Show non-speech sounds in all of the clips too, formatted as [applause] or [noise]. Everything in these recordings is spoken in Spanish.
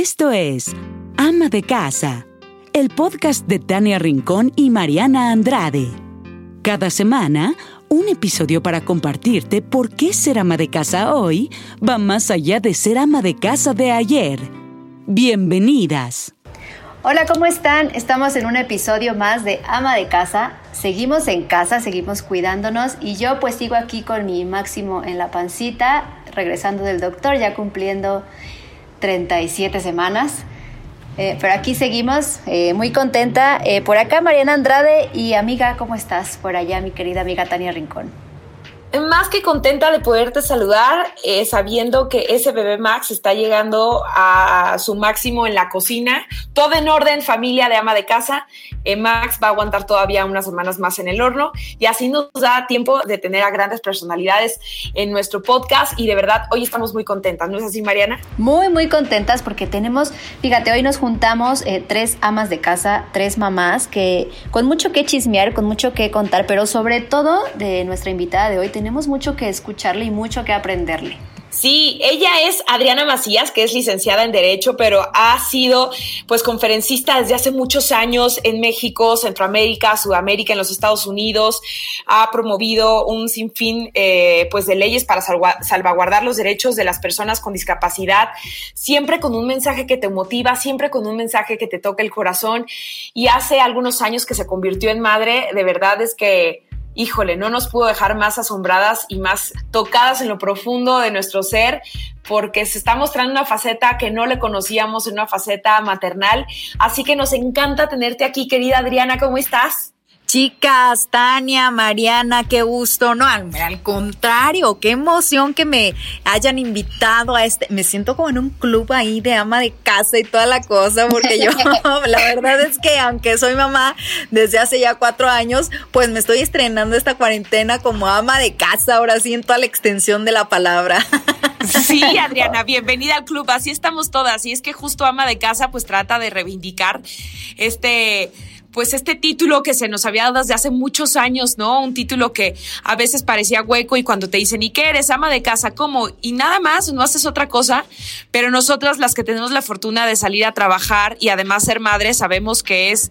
Esto es Ama de Casa, el podcast de Tania Rincón y Mariana Andrade. Cada semana, un episodio para compartirte por qué ser ama de casa hoy va más allá de ser ama de casa de ayer. Bienvenidas. Hola, ¿cómo están? Estamos en un episodio más de Ama de Casa. Seguimos en casa, seguimos cuidándonos y yo pues sigo aquí con mi máximo en la pancita, regresando del doctor, ya cumpliendo 37 semanas. Eh, pero aquí seguimos, eh, muy contenta. Eh, por acá Mariana Andrade y amiga, ¿cómo estás? Por allá mi querida amiga Tania Rincón más que contenta de poderte saludar, eh, sabiendo que ese bebé Max está llegando a su máximo en la cocina. Todo en orden, familia de ama de casa. Eh, Max va a aguantar todavía unas semanas más en el horno y así nos da tiempo de tener a grandes personalidades en nuestro podcast y de verdad hoy estamos muy contentas, ¿no es así Mariana? Muy, muy contentas porque tenemos, fíjate, hoy nos juntamos eh, tres amas de casa, tres mamás que con mucho que chismear, con mucho que contar, pero sobre todo de nuestra invitada de hoy tenemos mucho que escucharle y mucho que aprenderle. Sí, ella es Adriana Macías, que es licenciada en Derecho, pero ha sido pues conferencista desde hace muchos años en México, Centroamérica, Sudamérica, en los Estados Unidos. Ha promovido un sinfín eh, pues de leyes para salvaguardar los derechos de las personas con discapacidad, siempre con un mensaje que te motiva, siempre con un mensaje que te toca el corazón. Y hace algunos años que se convirtió en madre, de verdad es que híjole, no nos pudo dejar más asombradas y más tocadas en lo profundo de nuestro ser, porque se está mostrando una faceta que no le conocíamos, una faceta maternal. Así que nos encanta tenerte aquí, querida Adriana, ¿cómo estás? Chicas, Tania, Mariana, qué gusto, no, al, contrario, qué emoción que me hayan invitado a este, me siento como en un club ahí de ama de casa y toda la cosa, porque yo, [laughs] [laughs] la verdad es que aunque soy mamá desde hace ya cuatro años, pues me estoy estrenando esta cuarentena como ama de casa, ahora sí en toda la extensión de la palabra. [laughs] Sí, Adriana, bienvenida al club, así estamos todas, y es que justo ama de casa pues trata de reivindicar este pues este título que se nos había dado desde hace muchos años, ¿no? Un título que a veces parecía hueco y cuando te dicen, ¿y qué eres? Ama de casa, ¿cómo? Y nada más, no haces otra cosa, pero nosotras las que tenemos la fortuna de salir a trabajar y además ser madres, sabemos que es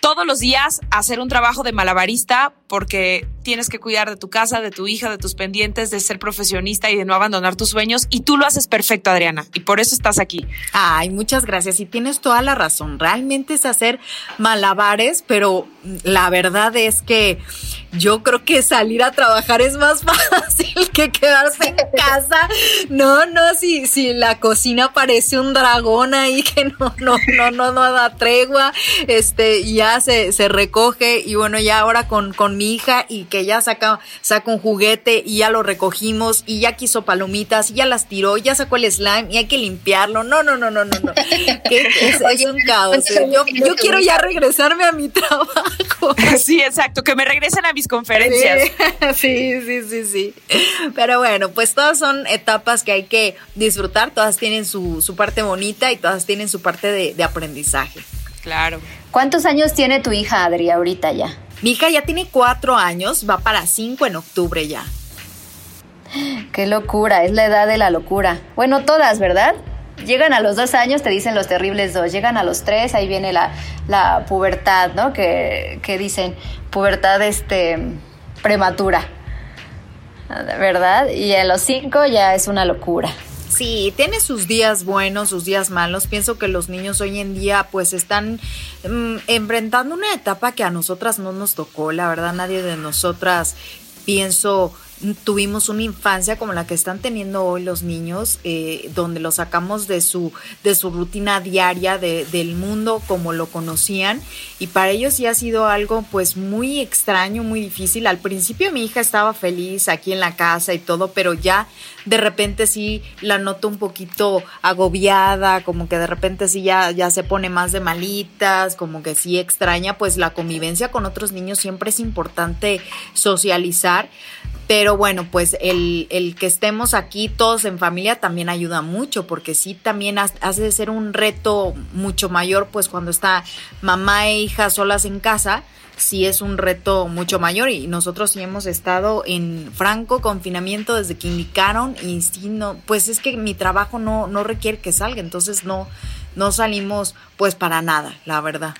todos los días hacer un trabajo de malabarista porque tienes que cuidar de tu casa, de tu hija, de tus pendientes, de ser profesionista y de no abandonar tus sueños. Y tú lo haces perfecto, Adriana. Y por eso estás aquí. Ay, muchas gracias. Y tienes toda la razón. Realmente es hacer malabares, pero la verdad es que yo creo que salir a trabajar es más [laughs] fácil que quedarse en casa. No, no, si, si la cocina parece un dragón ahí que no, no, no, no, no da tregua, este, ya se, se recoge y bueno, ya ahora con, con mi hija y que ya saca, saca un juguete y ya lo recogimos y ya quiso palomitas y ya las tiró, ya sacó el slime y hay que limpiarlo. No, no, no, no, no, no. [laughs] es, un caos. Yo, yo quiero ya regresarme a mi [laughs] trabajo. Sí, exacto, que me regresen a mis conferencias. [laughs] Sí, sí, sí, sí. Pero bueno, pues todas son etapas que hay que disfrutar, todas tienen su, su parte bonita y todas tienen su parte de, de aprendizaje. Claro. ¿Cuántos años tiene tu hija, Adri, ahorita ya? Mi ya tiene cuatro años, va para cinco en octubre ya. Qué locura, es la edad de la locura. Bueno, todas, ¿verdad? Llegan a los dos años, te dicen los terribles dos. Llegan a los tres, ahí viene la, la pubertad, ¿no? Que, que dicen pubertad este, prematura, ¿verdad? Y a los cinco ya es una locura. Sí, tiene sus días buenos, sus días malos. Pienso que los niños hoy en día pues están mm, enfrentando una etapa que a nosotras no nos tocó. La verdad, nadie de nosotras pienso tuvimos una infancia como la que están teniendo hoy los niños, eh, donde los sacamos de su, de su rutina diaria, de, del mundo como lo conocían, y para ellos sí ha sido algo pues muy extraño, muy difícil. Al principio mi hija estaba feliz aquí en la casa y todo, pero ya de repente sí la noto un poquito agobiada, como que de repente sí ya, ya se pone más de malitas, como que sí extraña, pues la convivencia con otros niños siempre es importante socializar Pero bueno, pues el, el, que estemos aquí todos en familia también ayuda mucho, porque sí también hace de ser un reto mucho mayor, pues cuando está mamá e hija solas en casa, sí es un reto mucho mayor y nosotros sí hemos estado en franco confinamiento desde que indicaron y sí no, pues es que mi trabajo no, no requiere que salga, entonces no, no salimos pues para nada, la verdad.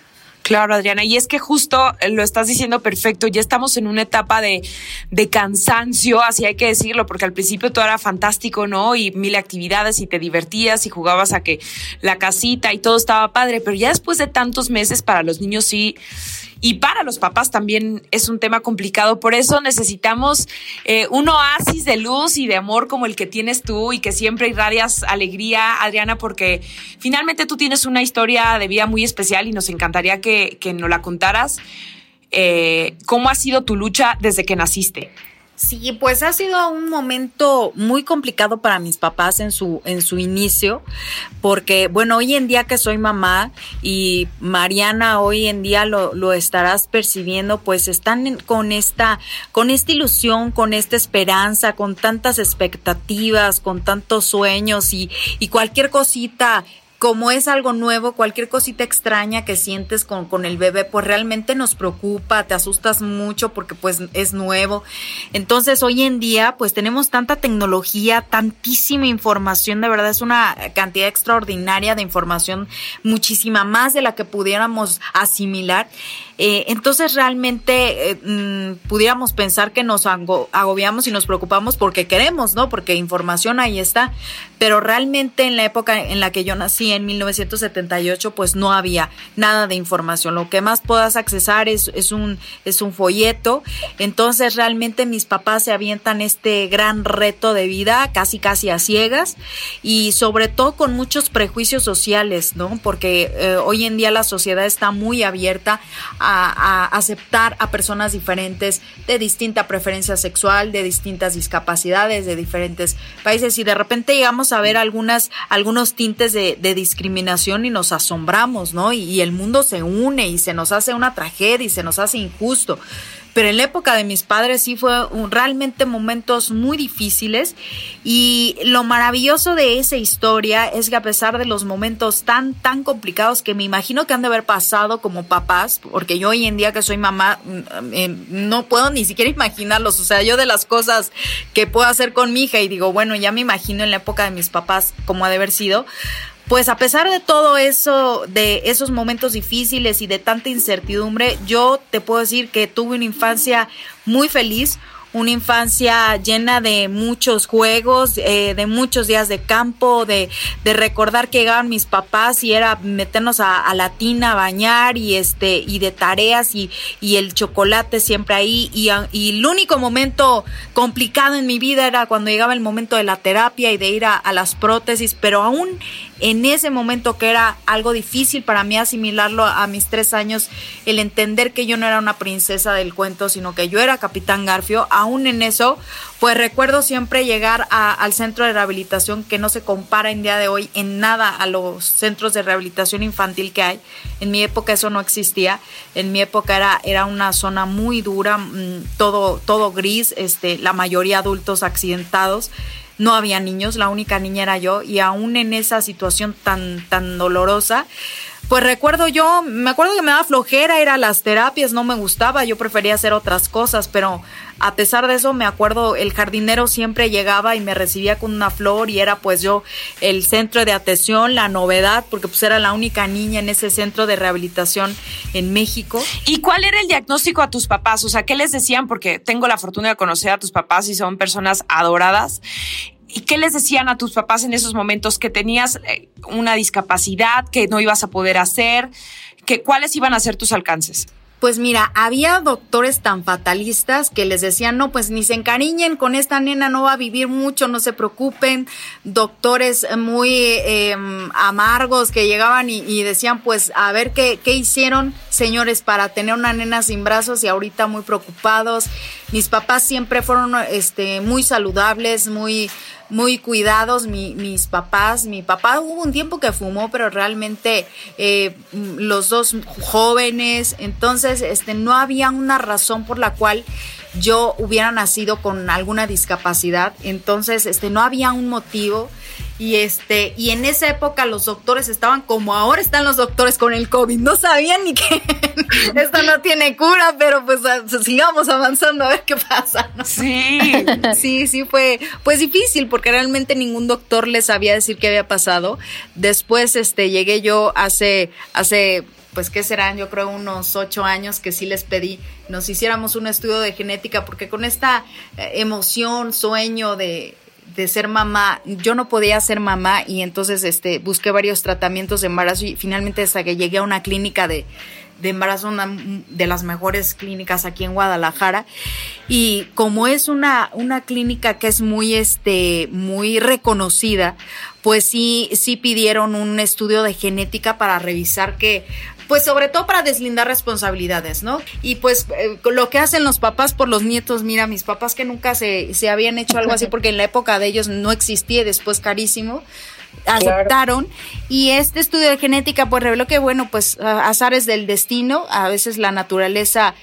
Claro, Adriana, y es que justo lo estás diciendo perfecto, ya estamos en una etapa de, de, cansancio, así hay que decirlo, porque al principio todo era fantástico, ¿no? Y mil actividades y te divertías y jugabas a que la casita y todo estaba padre, pero ya después de tantos meses para los niños sí y para los papás también es un tema complicado. Por eso necesitamos eh, un oasis de luz y de amor como el que tienes tú y que siempre irradias alegría, Adriana, porque finalmente tú tienes una historia de vida muy especial y nos encantaría que, que nos la contaras. Eh, ¿Cómo ha sido tu lucha desde que naciste? Sí, pues ha sido un momento muy complicado para mis papás en su, en su inicio, porque bueno, hoy en día que soy mamá y Mariana hoy en día lo, lo estarás percibiendo, pues están con esta, con esta ilusión, con esta esperanza, con tantas expectativas, con tantos sueños y, y cualquier cosita como es algo nuevo, cualquier cosita extraña que sientes con, con, el bebé, pues realmente nos preocupa, te asustas mucho porque pues es nuevo. Entonces hoy en día pues tenemos tanta tecnología, tantísima información, de verdad es una cantidad extraordinaria de información, muchísima más de la que pudiéramos asimilar. Eh, entonces realmente eh, mm, pudiéramos pensar que nos agobiamos y nos preocupamos porque queremos, ¿no? Porque información ahí está, pero realmente en la época en la que yo nací, en 1978, pues no había nada de información. Lo que más puedas accesar es, es, un, es un folleto. Entonces realmente mis papás se avientan este gran reto de vida, casi casi a ciegas y sobre todo con muchos prejuicios sociales, ¿no? Porque eh, hoy en día la sociedad está muy abierta a, aceptar a personas diferentes de distinta preferencia sexual, de distintas discapacidades, de diferentes países y de repente llegamos a ver algunas, algunos tintes de, discriminación y nos asombramos, ¿no? y el mundo se une y se nos hace una tragedia y se nos hace injusto pero en la época de mis padres sí fue realmente momentos muy difíciles. Y lo maravilloso de esa historia es que a pesar de los momentos tan, tan complicados que me imagino que han de haber pasado como papás, porque yo hoy en día que soy mamá mm, eh, no puedo ni siquiera imaginarlos, o sea, yo de las cosas que puedo hacer con mi hija y digo, bueno, ya me imagino en la época de mis papás como ha de haber sido, pues a pesar de todo eso, de esos momentos difíciles y de tanta incertidumbre, yo te puedo decir que tuve una infancia muy feliz, una infancia llena de muchos juegos, eh, de muchos días de campo, de, de, recordar que llegaban mis papás y era meternos a, la tina a bañar y este y de tareas y, y el chocolate siempre ahí. Y, y, el único momento complicado en mi vida era cuando llegaba el momento de la terapia y de ir a, las prótesis, pero aún en ese momento que era algo difícil para mí asimilarlo a mis tres años, el entender que yo no era una princesa del cuento, sino que yo era Capitán Garfio, en eso, pues recuerdo siempre llegar al centro de rehabilitación que no se compara en día de hoy en nada a los centros de rehabilitación infantil que hay. En mi época eso no existía, en mi época era, era una zona muy dura, mm, todo, todo gris, este, la mayoría adultos accidentados no había niños, la única niña era yo y aún en esa situación tan, tan dolorosa, pues recuerdo yo, me acuerdo que me daba flojera ir a las terapias, no me gustaba, yo prefería hacer otras cosas, pero a pesar de eso me acuerdo el jardinero siempre llegaba y me recibía con una flor y era pues yo el centro de atención, la novedad, porque pues era la única niña en ese centro de rehabilitación en México. ¿Y cuál era el diagnóstico a tus papás? O sea, ¿qué les decían? Porque tengo la fortuna de conocer a tus papás y son personas adoradas. ¿Y qué les decían a tus papás en esos momentos? Que tenías eh, una discapacidad, que no ibas a poder hacer, que cuáles iban a ser tus alcances. Pues mira, había doctores tan fatalistas que les decían, no, pues ni se encariñen con esta nena, no va a vivir mucho, no se preocupen. Doctores muy em, amargos que llegaban y, decían, pues a ver qué, qué hicieron, señores, para tener una nena sin brazos y ahorita muy preocupados. Mis papás siempre fueron este, muy saludables, muy muy cuidados mis papás. Mi papá hubo un tiempo que fumó, pero realmente eh, los dos jóvenes, entonces este, no había una razón por la cual yo hubiera nacido con alguna discapacidad. Entonces, este, no había un motivo. Y este, y en esa época los doctores estaban como ahora están los doctores con el COVID. No sabían ni que [laughs] esto no tiene cura, pero pues sigamos avanzando a ver qué pasa. Sí. [laughs] Sí, sí fue pues difícil porque realmente ningún doctor les sabía decir qué había pasado. Después este llegué yo hace hace pues qué serán, yo creo unos ocho años que sí les pedí nos hiciéramos un estudio de genética porque con esta eh, emoción, sueño de de ser mamá, yo no podía ser mamá y entonces este, busqué varios tratamientos de embarazo y finalmente hasta que llegué a una clínica de, de embarazo, una de las mejores clínicas aquí en Guadalajara. Y como es una, una clínica que es muy, este, muy reconocida, pues sí, sí pidieron un estudio de genética para revisar que pues sobre todo para deslindar responsabilidades, ¿no? Y pues eh, lo que hacen los papás por los nietos, mira, mis papás que nunca se, se habían hecho algo así [laughs] porque en la época de ellos no existía y después carísimo, aceptaron y este estudio de genética pues reveló que bueno pues azares del destino a veces la naturaleza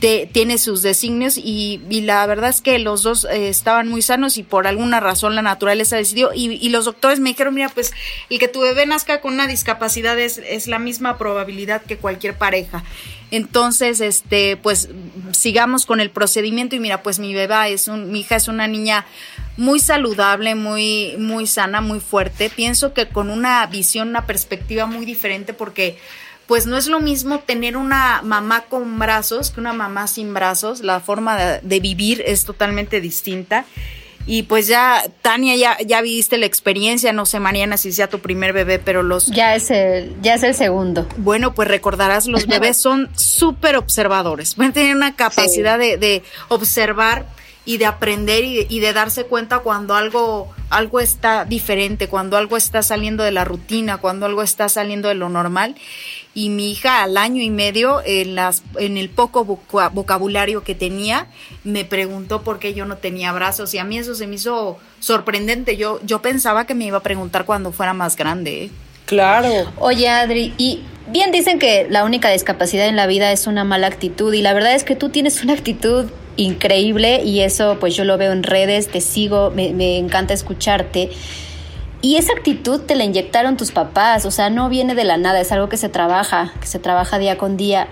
tiene sus designios y, la verdad es que los dos eh, estaban muy sanos y por alguna razón la naturaleza decidió y, los doctores me dijeron, mira, pues el que tu bebé nazca con una discapacidad es, es la misma probabilidad que cualquier pareja. Entonces, este, pues sigamos con el procedimiento y mira, pues mi bebé es un, mi hija es una niña muy saludable, muy, muy sana, muy fuerte. Pienso que con una visión, una perspectiva muy diferente porque pues no es lo mismo tener una mamá con brazos que una mamá sin brazos, la forma de, vivir es totalmente distinta. Y pues ya, Tania, ya, ya viste la experiencia, no sé, Mariana, si sea tu primer bebé, pero los... Ya es el, ya es el segundo. Bueno, pues recordarás, los [laughs] bebés son súper observadores, a tener una capacidad de, de, observar y de aprender y de, y de, darse cuenta cuando algo, algo está diferente, cuando algo está saliendo de la rutina, cuando algo está saliendo de lo normal y mi hija al año y medio, en, las, en el poco vocabulario que tenía, me preguntó por qué yo no tenía brazos y a mí eso se me hizo sorprendente. Yo, yo pensaba que me iba a preguntar cuando fuera más grande. ¿eh? Claro. Oye, Adri, y bien dicen que la única discapacidad en la vida es una mala actitud y la verdad es que tú tienes una actitud increíble y eso pues yo lo veo en redes, te sigo, me, me encanta escucharte. Y esa actitud te la inyectaron tus papás, o sea, no viene de la nada, es algo que se trabaja, que se trabaja día con día.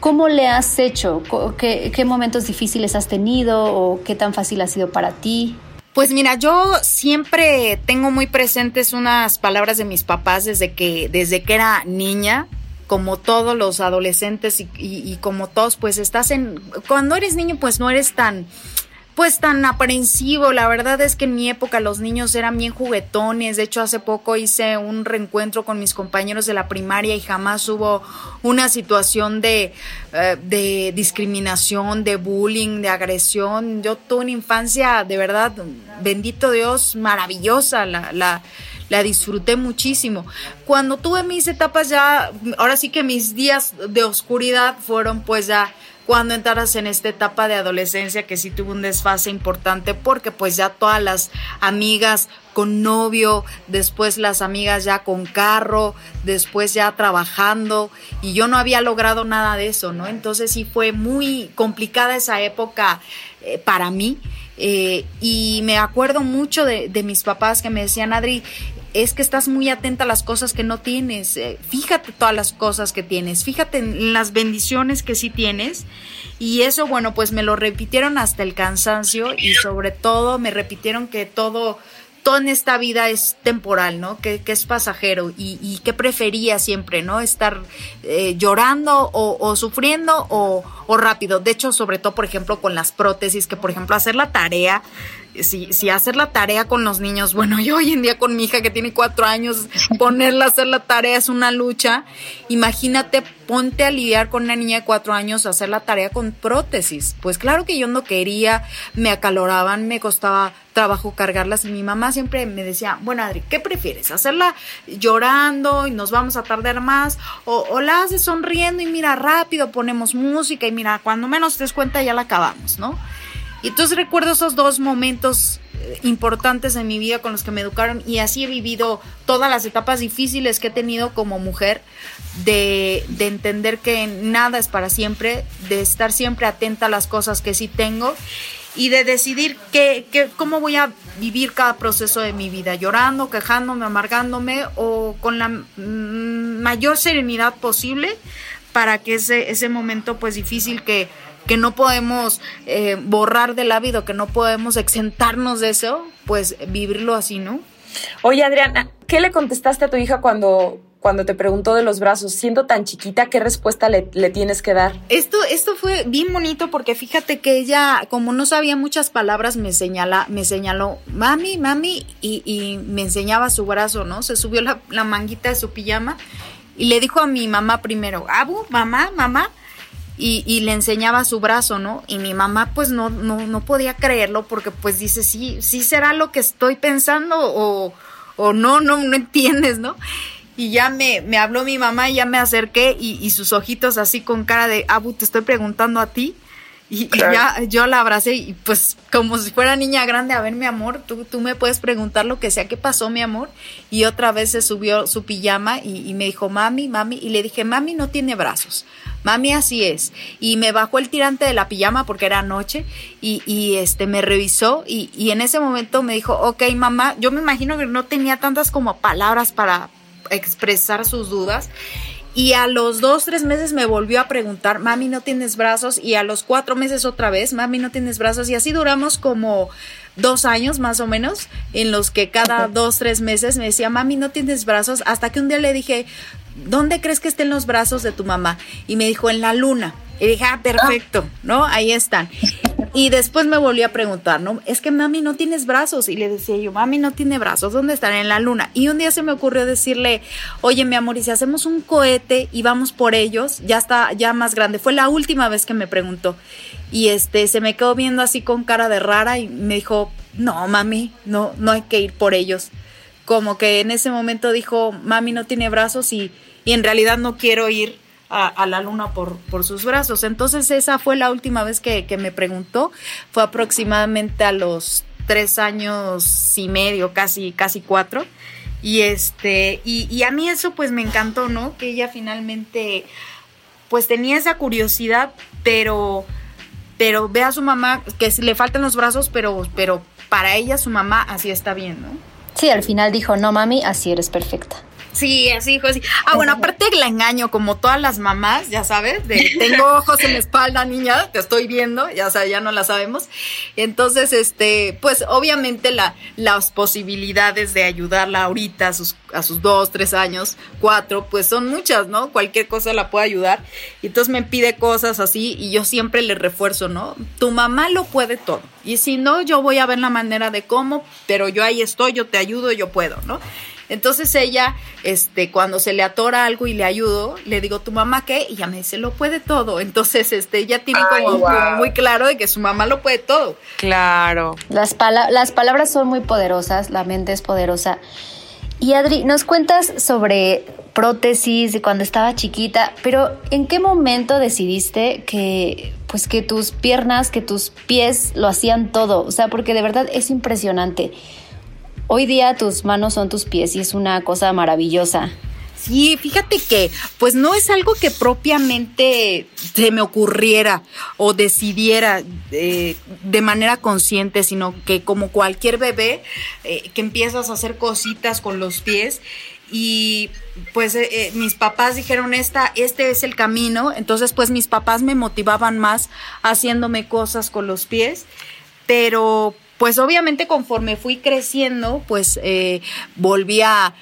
¿Cómo le has hecho? ¿Qué, qué momentos difíciles has tenido o qué tan fácil ha sido para ti? Pues mira, yo siempre tengo muy presentes unas palabras de mis papás desde que, desde que era niña, como todos los adolescentes y, y como todos, pues estás en, cuando eres niño, pues no eres tan, pues tan aprensivo. La verdad es que en mi época los niños eran bien juguetones. De hecho, hace poco hice un reencuentro con mis compañeros de la primaria y jamás hubo una situación de, eh, de discriminación, de bullying, de agresión. Yo tuve una infancia, de verdad, bendito Dios, maravillosa. La, la, la disfruté muchísimo. Cuando tuve mis etapas ya, ahora sí que mis días de oscuridad fueron pues ya cuando entraras en esta etapa de adolescencia que sí tuvo un desfase importante porque pues ya todas las amigas con novio, después las amigas ya con carro, después ya trabajando y yo no había logrado nada de eso, ¿no? Entonces sí fue muy complicada esa época eh, para mí. Eh, y me acuerdo mucho de, de, mis papás que me decían, Adri, es que estás muy atenta a las cosas que no tienes. Eh, fíjate todas las cosas que tienes, fíjate en las bendiciones que sí tienes. Y eso, bueno, pues me lo repitieron hasta el cansancio y sobre todo me repitieron que todo, todo en esta vida es temporal, ¿no? Que, es pasajero y, y, que prefería siempre, ¿no? Estar eh, llorando o, sufriendo o rápido. De hecho, sobre todo, por ejemplo, con las prótesis, que por ejemplo hacer la tarea si, si hacer la tarea con los niños, bueno, yo hoy en día con mi hija que tiene cuatro años, ponerla a hacer la tarea es una lucha. Imagínate, ponte a lidiar con una niña de cuatro años hacer la tarea con prótesis. Pues claro que yo no quería, me acaloraban, me costaba trabajo cargarlas mi mamá siempre me decía, bueno Adri, ¿qué prefieres? ¿Hacerla llorando y nos vamos a tardar más? ¿O, o la haces sonriendo y mira rápido, ponemos música y mira, cuando menos te des cuenta ya la acabamos, ¿no? Y entonces recuerdo esos dos momentos eh, importantes en mi vida, con los que me educaron y así he vivido todas las etapas difíciles que he tenido como mujer, de, de entender que nada es para siempre, de estar siempre atenta a las cosas que sí tengo y de decidir qué, cómo voy a vivir cada proceso de mi vida, llorando, quejándome, amargándome o con la mayor serenidad posible para que ese, ese momento pues difícil que, que no podemos eh, borrar del hábito, que no podemos exentarnos de eso, pues vivirlo así, ¿no? Oye, Adriana, ¿qué le contestaste a tu hija cuando, cuando te preguntó de los brazos? Siendo tan chiquita, ¿qué respuesta le, le, tienes que dar? Esto, esto fue bien bonito porque fíjate que ella, como no sabía muchas palabras, me, señala, me señaló, mami, mami, y, y me enseñaba su brazo, ¿no? Se subió la, la manguita de su pijama y le dijo a mi mamá primero, Abu, mamá, mamá, y, le enseñaba su brazo, ¿no? Y mi mamá pues no, no, no podía creerlo porque pues dice, sí, sí será lo que estoy pensando o, o no, no, no entiendes, ¿no? Y ya me, me habló mi mamá y ya me acerqué y, y, sus ojitos así con cara de, Abu, te estoy preguntando a ti. Y, claro. y, ya yo la abracé y pues como si fuera niña grande, a ver mi amor, tú, tú me puedes preguntar lo que sea, ¿qué pasó mi amor? Y otra vez se subió su pijama y, y me dijo, mami, mami, y le dije, mami no tiene brazos mami así es. Y me bajó el tirante de la pijama porque era noche y, y este me revisó y, y, en ese momento me dijo, ok mamá, yo me imagino que no tenía tantas como palabras para expresar sus dudas. Y a los dos, tres meses me volvió a preguntar, mami, ¿no tienes brazos? Y a los cuatro meses otra vez, mami, ¿no tienes brazos? Y así duramos como dos años más o menos, en los que cada dos, tres meses me decía, mami, ¿no tienes brazos? Hasta que un día le dije, ¿dónde crees que estén los brazos de tu mamá? Y me dijo, en la luna. Y dije, ah, perfecto, ¿no? Ahí están. Y después me volví a preguntar, ¿no? Es que mami no tienes brazos. Y le decía yo, mami no tiene brazos, ¿dónde están? En la luna. Y un día se me ocurrió decirle, oye, mi amor, y si hacemos un cohete y vamos por ellos, ya está, ya más grande. Fue la última vez que me preguntó. Y este, se me quedó viendo así con cara de rara y me dijo, no, mami, no, no hay que ir por ellos. Como que en ese momento dijo, mami no tiene brazos y, y en realidad no quiero ir a, la luna por, por sus brazos. Entonces esa fue la última vez que, que me preguntó. Fue aproximadamente a los tres años y medio, casi, casi cuatro. Y este, y, y, a mí eso pues me encantó, ¿no? Que ella finalmente pues tenía esa curiosidad, pero, pero ve a su mamá que le faltan los brazos, pero, pero para ella su mamá así está bien, ¿no? Sí, al final dijo, no mami, así eres perfecta. Sí, así dijo así. Ah, bueno, aparte la engaño, como todas las mamás, ya sabes, de tengo ojos en la espalda, niña, te estoy viendo, ya sabes, ya no la sabemos. Entonces, este, pues obviamente la, las posibilidades de ayudarla ahorita a sus, a sus dos, tres años, cuatro, pues son muchas, ¿no? Cualquier cosa la puede ayudar. Y entonces me pide cosas así y yo siempre le refuerzo, ¿no? Tu mamá lo puede todo. Y si no, yo voy a ver la manera de cómo, pero yo ahí estoy, yo te ayudo, yo puedo, ¿no? Entonces ella, este, cuando se le atora algo y le ayudo, le digo, ¿tu mamá qué? Y ella me dice, lo puede todo. [laughs] Entonces, este, ella tiene Ay, como, wow. como, muy claro de que su mamá lo puede todo. Claro. Las, pala las palabras son muy poderosas, la mente es poderosa. Y Adri, nos cuentas sobre prótesis de cuando estaba chiquita, pero ¿en qué momento decidiste que pues que tus piernas, que tus pies lo hacían todo? O sea, porque de verdad es impresionante. Hoy día tus manos son tus pies y es una cosa maravillosa. Sí, fíjate que pues no es algo que propiamente se me ocurriera o decidiera eh, de manera consciente, sino que como cualquier bebé eh, que empiezas a hacer cositas con los pies y pues eh, mis papás dijeron esta este es el camino entonces pues mis papás me motivaban más haciéndome cosas con los pies pero pues obviamente conforme fui creciendo, pues eh, volví a,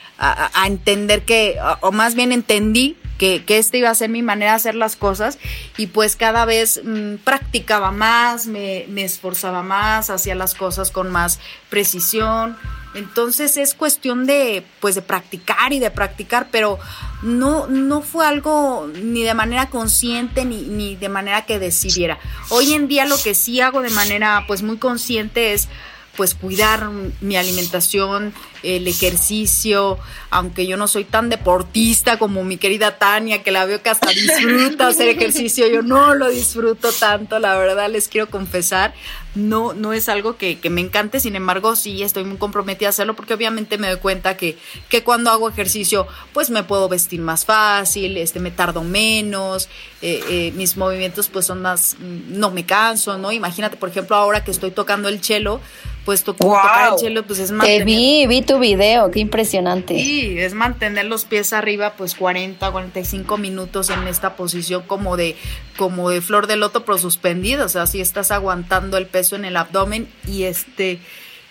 entender que, o más bien entendí que, que esta iba a ser mi manera de hacer las cosas y pues cada vez mmm, practicaba más, me esforzaba más, hacía las cosas con más precisión. Entonces es cuestión de, pues, de practicar y de practicar, pero no, no fue algo ni de manera consciente ni, ni de manera que decidiera. Hoy en día lo que sí hago de manera, pues, muy consciente es, pues, cuidar mi alimentación, el ejercicio, aunque yo no soy tan deportista como mi querida Tania, que la veo que hasta disfruta hacer ejercicio, yo no lo disfruto tanto, la verdad les quiero confesar, no, no es algo que, me encante, sin embargo sí estoy muy comprometida a hacerlo porque obviamente me doy cuenta que, que cuando hago ejercicio pues me puedo vestir más fácil, este, me tardo menos, eh, eh, mis movimientos pues son más, mm, no me canso, ¿no? Imagínate, por ejemplo, ahora que estoy tocando el cello, pues tocar el cello pues es mantener... Te vi, vi tu video, qué impresionante. Sí, es mantener los pies arriba pues 40, 45 minutos en esta posición como de, como de flor de loto pero suspendida, o sea, si estás aguantando el peso en el abdomen y este...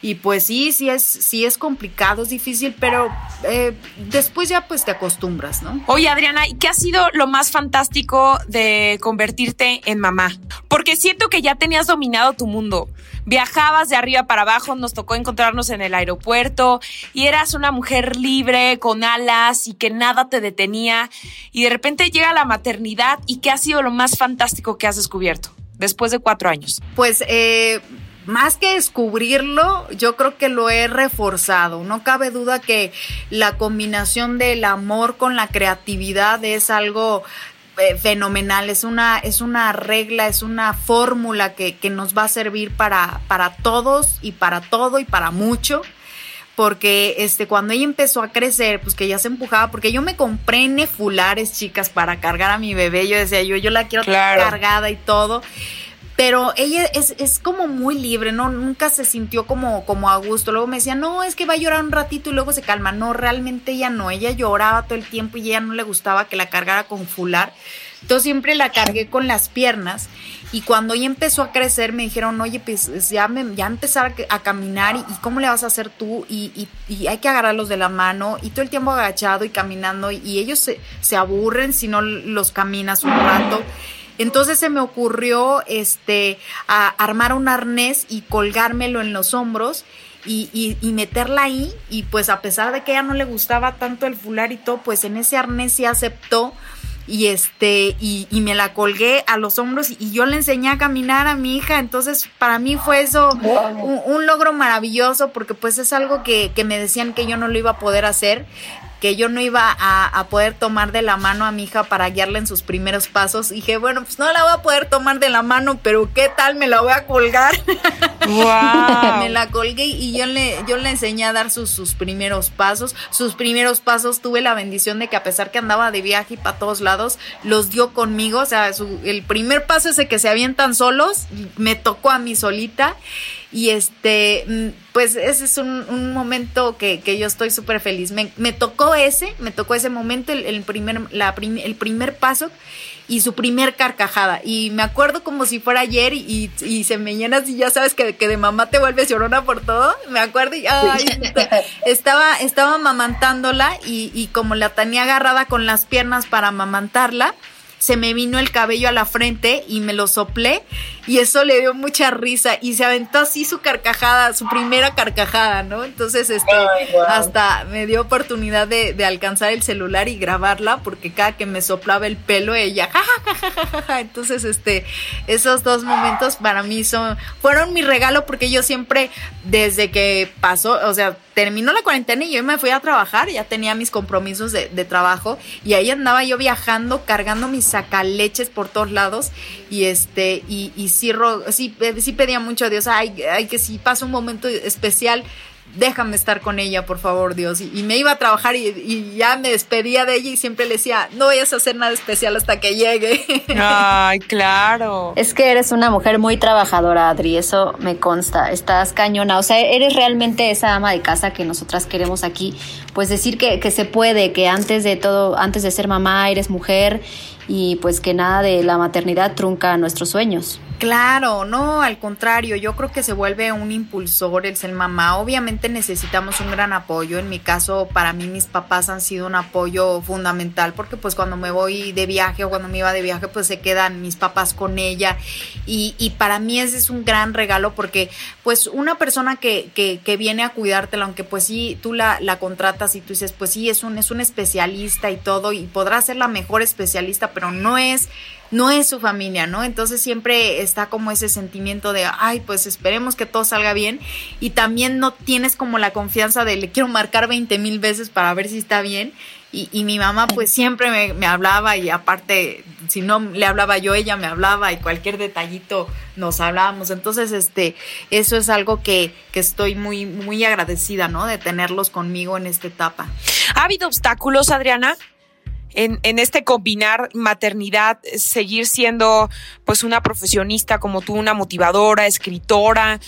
Y pues sí, sí es, sí es complicado, es difícil, pero eh, después ya pues te acostumbras, ¿no? Oye, Adriana, ¿y qué ha sido lo más fantástico de convertirte en mamá? Porque siento que ya tenías dominado tu mundo. Viajabas de arriba para abajo, nos tocó encontrarnos en el aeropuerto y eras una mujer libre, con alas y que nada te detenía. Y de repente llega la maternidad y ¿qué ha sido lo más fantástico que has descubierto después de cuatro años? Pues eh, más que descubrirlo, yo creo que lo he reforzado. No cabe duda que la combinación del amor con la creatividad es algo eh, fenomenal, es una, es una regla, es una fórmula que, que nos va a servir para, para todos y para todo y para mucho porque este cuando ella empezó a crecer, pues que ya se empujaba, porque yo me compré nefulares, chicas, para cargar a mi bebé, yo decía, yo, yo la quiero cargada y todo pero ella es, es, como muy libre, ¿no? Nunca se sintió como, como a gusto. Luego me decía, no, es que va a llorar un ratito y luego se calma. No, realmente ella no, ella lloraba todo el tiempo y ella no le gustaba que la cargara con fular. Entonces siempre la cargué con las piernas y cuando ella empezó a crecer me dijeron, oye, pues ya, me, ya empezar a, caminar y, cómo le vas a hacer tú y, y, hay que agarrarlos de la mano y todo el tiempo agachado y caminando y, ellos se, se aburren si no los caminas un rato. Entonces se me ocurrió este, a armar un arnés y colgármelo en los hombros y, y, meterla ahí. Y pues a pesar de que a ella no le gustaba tanto el fular y todo, pues en ese arnés sí aceptó. Y este y, y, me la colgué a los hombros y yo le enseñé a caminar a mi hija. Entonces para mí fue eso un, logro maravilloso porque pues es algo que, que, me decían que yo no lo iba a poder hacer que yo no iba a, poder tomar de la mano a mi hija para guiarla en sus primeros pasos. Y dije, bueno, pues no la voy a poder tomar de la mano, pero ¿qué tal? Me la voy a colgar. [laughs] [laughs] me la colgué y yo le, yo le enseñé a dar sus, sus primeros pasos. Sus primeros pasos tuve la bendición de que a pesar que andaba de viaje y para todos lados, los dio conmigo. O sea, el primer paso ese que se avientan solos, me tocó a mí solita. Y este, mm, pues ese es un, momento que, yo estoy súper feliz. Me, tocó ese, me tocó ese momento, el, primer, la el primer paso y su primer carcajada. Y me acuerdo como si fuera ayer y, se me llena así, ya sabes que, que, de mamá te vuelves llorona por todo. Me acuerdo y [laughs] estaba, estaba amamantándola y, y como la tenía agarrada con las piernas para amamantarla se me vino el cabello a la frente y me lo soplé y eso le dio mucha risa y se aventó así su carcajada, su primera carcajada, ¿no? Entonces, este, hasta me dio oportunidad de, de, alcanzar el celular y grabarla porque cada que me soplaba el pelo ella, ja, Entonces, este, esos dos momentos para mí son, fueron mi regalo porque yo siempre, desde que pasó, o sea, terminó la cuarentena y yo me fui a trabajar, ya tenía mis compromisos de, de trabajo y ahí andaba yo viajando, cargando mis sacaleches por todos lados y este, y, y sí, sí, sí pedía mucho a Dios, ay, ay, que si pasa un momento especial, déjame estar con ella, por favor, Dios. Y, me iba a trabajar y, ya me despedía de ella y siempre le decía, no vayas a hacer nada especial hasta que llegue. [laughs] Ay, claro. Es que eres una mujer muy trabajadora, Adri, eso me consta. Estás cañona, o sea, eres realmente esa ama de casa que nosotras queremos aquí. Pues decir que, que se puede, que antes de todo, antes de ser mamá, eres mujer y pues que nada de la maternidad trunca nuestros sueños. Claro, no, al contrario, yo creo que se vuelve un impulsor el ser mamá. Obviamente necesitamos un gran apoyo. En mi caso, para mí mis papás han sido un apoyo fundamental porque pues cuando me voy de viaje o cuando me iba de viaje pues se quedan mis papás con ella y, y para mí ese es un gran regalo porque pues una persona que, que, que viene a cuidártela, aunque pues sí tú la, la contratas y tú dices pues sí es un, es un especialista y todo y podrá ser la mejor especialista, pero no es no es su familia, ¿no? Entonces siempre está como ese sentimiento de, ay, pues esperemos que todo salga bien y también no tienes como la confianza de le quiero marcar 20 mil veces para ver si está bien. Y, y mi mamá pues siempre me, me, hablaba y aparte, si no le hablaba yo, ella me hablaba y cualquier detallito nos hablábamos. Entonces, este, eso es algo que, que estoy muy, muy agradecida, ¿no? De tenerlos conmigo en esta etapa. ¿Ha habido obstáculos, Adriana? En, este combinar maternidad, seguir siendo pues una profesionista como tú, una motivadora, escritora.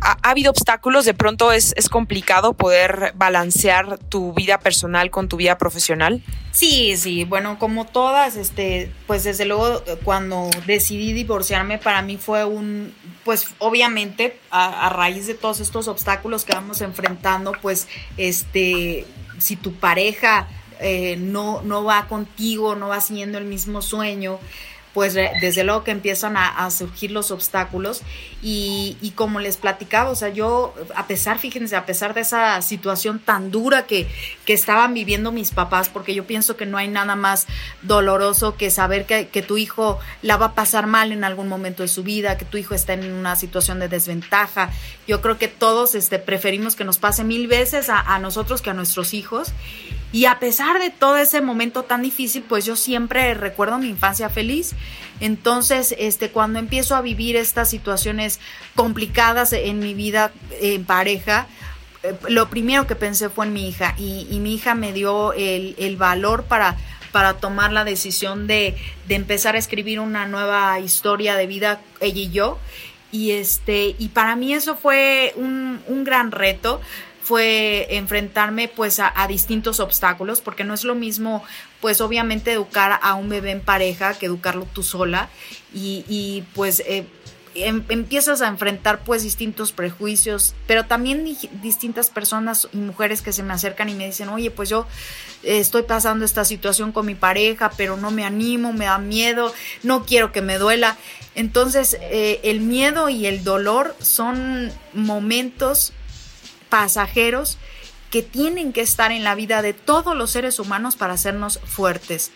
¿Ha, ha habido obstáculos? ¿De pronto es, es, complicado poder balancear tu vida personal con tu vida profesional? Sí, sí, bueno, como todas, este, pues desde luego cuando decidí divorciarme para mí fue un, pues obviamente a, a raíz de todos estos obstáculos que vamos enfrentando, pues este, si tu pareja eh, no, no va contigo, no va siguiendo el mismo sueño, pues desde luego que empiezan a, surgir los obstáculos y, y, como les platicaba, o sea, yo a pesar, fíjense, a pesar de esa situación tan dura que, que estaban viviendo mis papás, porque yo pienso que no hay nada más doloroso que saber que, que, tu hijo la va a pasar mal en algún momento de su vida, que tu hijo está en una situación de desventaja. Yo creo que todos este, preferimos que nos pase mil veces a nosotros que a nuestros hijos. Y a pesar de todo ese momento tan difícil, pues yo siempre recuerdo mi infancia feliz. Entonces, este, cuando empiezo a vivir estas situaciones complicadas en mi vida en pareja, eh, lo primero que pensé fue en mi hija y, y mi hija me dio el, el valor para, para tomar la decisión de, de empezar a escribir una nueva historia de vida, ella y yo. Y, este, y para mí eso fue un, un gran reto fue enfrentarme pues a, distintos obstáculos, porque no es lo mismo pues obviamente educar a un bebé en pareja que educarlo tú sola y, pues eh, em, empiezas a enfrentar pues distintos prejuicios, pero también di distintas personas y mujeres que se me acercan y me dicen, oye, pues yo eh, estoy pasando esta situación con mi pareja, pero no me animo, me da miedo, no quiero que me duela. Entonces, eh, el miedo y el dolor son momentos pasajeros que tienen que estar en la vida de todos los seres humanos para hacernos fuertes,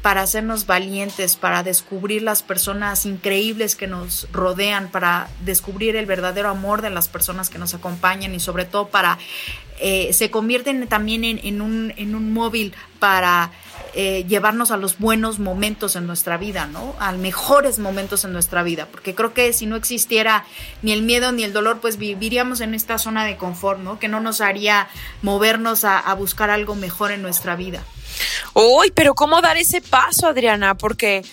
para hacernos valientes, para descubrir las personas increíbles que nos rodean, para descubrir el verdadero amor de las personas que nos acompañan y sobre todo para eh, se convierten también en, un, en un móvil para eh, llevarnos a los buenos momentos en nuestra vida, ¿no? A mejores momentos en nuestra vida, porque creo que si no existiera ni el miedo ni el dolor, pues viviríamos en esta zona de confort, ¿no? Que no nos haría movernos a, a buscar algo mejor en nuestra vida. Uy, pero ¿cómo dar ese paso, Adriana? Porque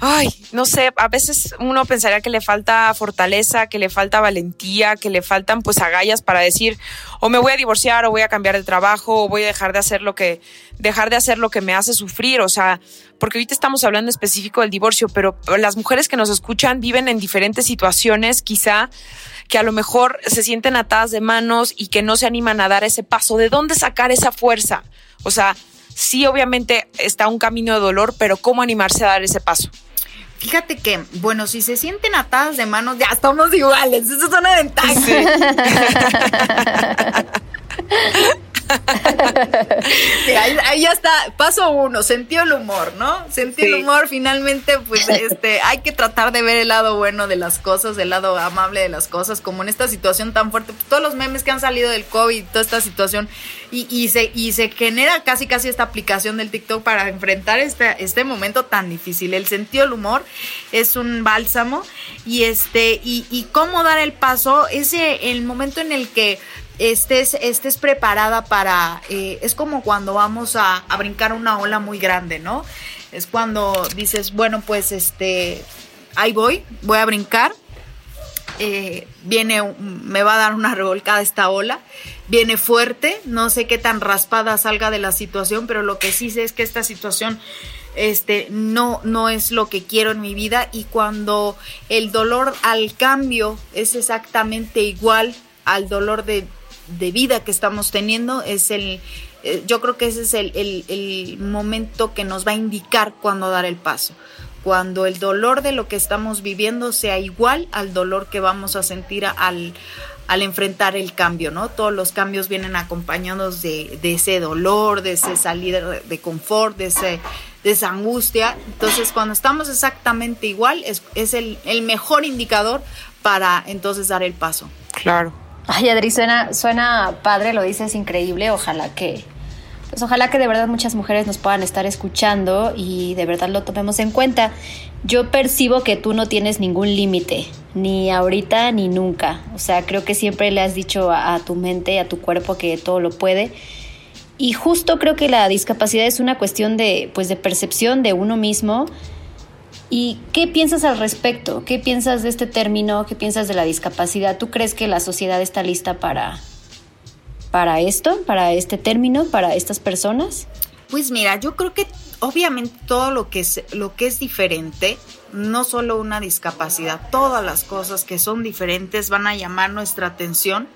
ay, no sé, a veces uno pensaría que le falta fortaleza, que le falta valentía, que le faltan pues agallas para decir, o me voy a divorciar, o voy a cambiar de trabajo, o voy a dejar de hacer lo que, dejar de hacer lo que me hace sufrir, o sea, porque ahorita estamos hablando específico del divorcio, pero las mujeres que nos escuchan viven en diferentes situaciones, quizá que a lo mejor se sienten atadas de manos y que no se animan a dar ese paso. ¿De dónde sacar esa fuerza? O sea, sí, obviamente está un camino de dolor, pero ¿cómo animarse a dar ese paso? Fíjate que, bueno, si se sienten atadas de manos, ya estamos iguales. Eso es una ventaja. Sí. [laughs] [laughs] ahí, ahí, ya está, paso uno, sentido el humor, ¿no? Sentido sí. el humor, finalmente, pues [laughs] este, hay que tratar de ver el lado bueno de las cosas, el lado amable de las cosas, como en esta situación tan fuerte, pues, todos los memes que han salido del COVID, toda esta situación, y, y, se, y se genera casi casi esta aplicación del TikTok para enfrentar este, este momento tan difícil. El sentido del humor es un bálsamo, y este, y, y cómo dar el paso, ese el momento en el que estés, estés preparada para, eh, es como cuando vamos a, a, brincar una ola muy grande, ¿no? Es cuando dices, bueno, pues este, ahí voy, voy a brincar, eh, viene, me va a dar una revolcada esta ola, viene fuerte, no sé qué tan raspada salga de la situación, pero lo que sí sé es que esta situación este no no es lo que quiero en mi vida y cuando el dolor al cambio es exactamente igual al dolor de de vida que estamos teniendo es el, eh, yo creo que ese es el, el, el, momento que nos va a indicar cuándo dar el paso. Cuando el dolor de lo que estamos viviendo sea igual al dolor que vamos a sentir al, al enfrentar el cambio, ¿no? Todos los cambios vienen acompañados de, de ese dolor, de ese salir de confort, de ese de esa angustia. Entonces, cuando estamos exactamente igual, es, es el, el mejor indicador para entonces dar el paso. Claro. Ay, Adri, suena, suena padre, lo dices increíble. Ojalá que, pues ojalá que de verdad muchas mujeres nos puedan estar escuchando y de verdad lo tomemos en cuenta. Yo percibo que tú no tienes ningún límite, ni ahorita ni nunca. O sea, creo que siempre le has dicho a, tu mente, a tu cuerpo que todo lo puede. Y justo creo que la discapacidad es una cuestión de, pues, de percepción de uno mismo. ¿Y qué piensas al respecto? ¿Qué piensas de este término? ¿Qué piensas de la discapacidad? ¿Tú crees que la sociedad está lista para, para esto, para este término, para estas personas? Pues mira, yo creo que obviamente todo lo que es, lo que es diferente, no solo una discapacidad, todas las cosas que son diferentes van a llamar nuestra atención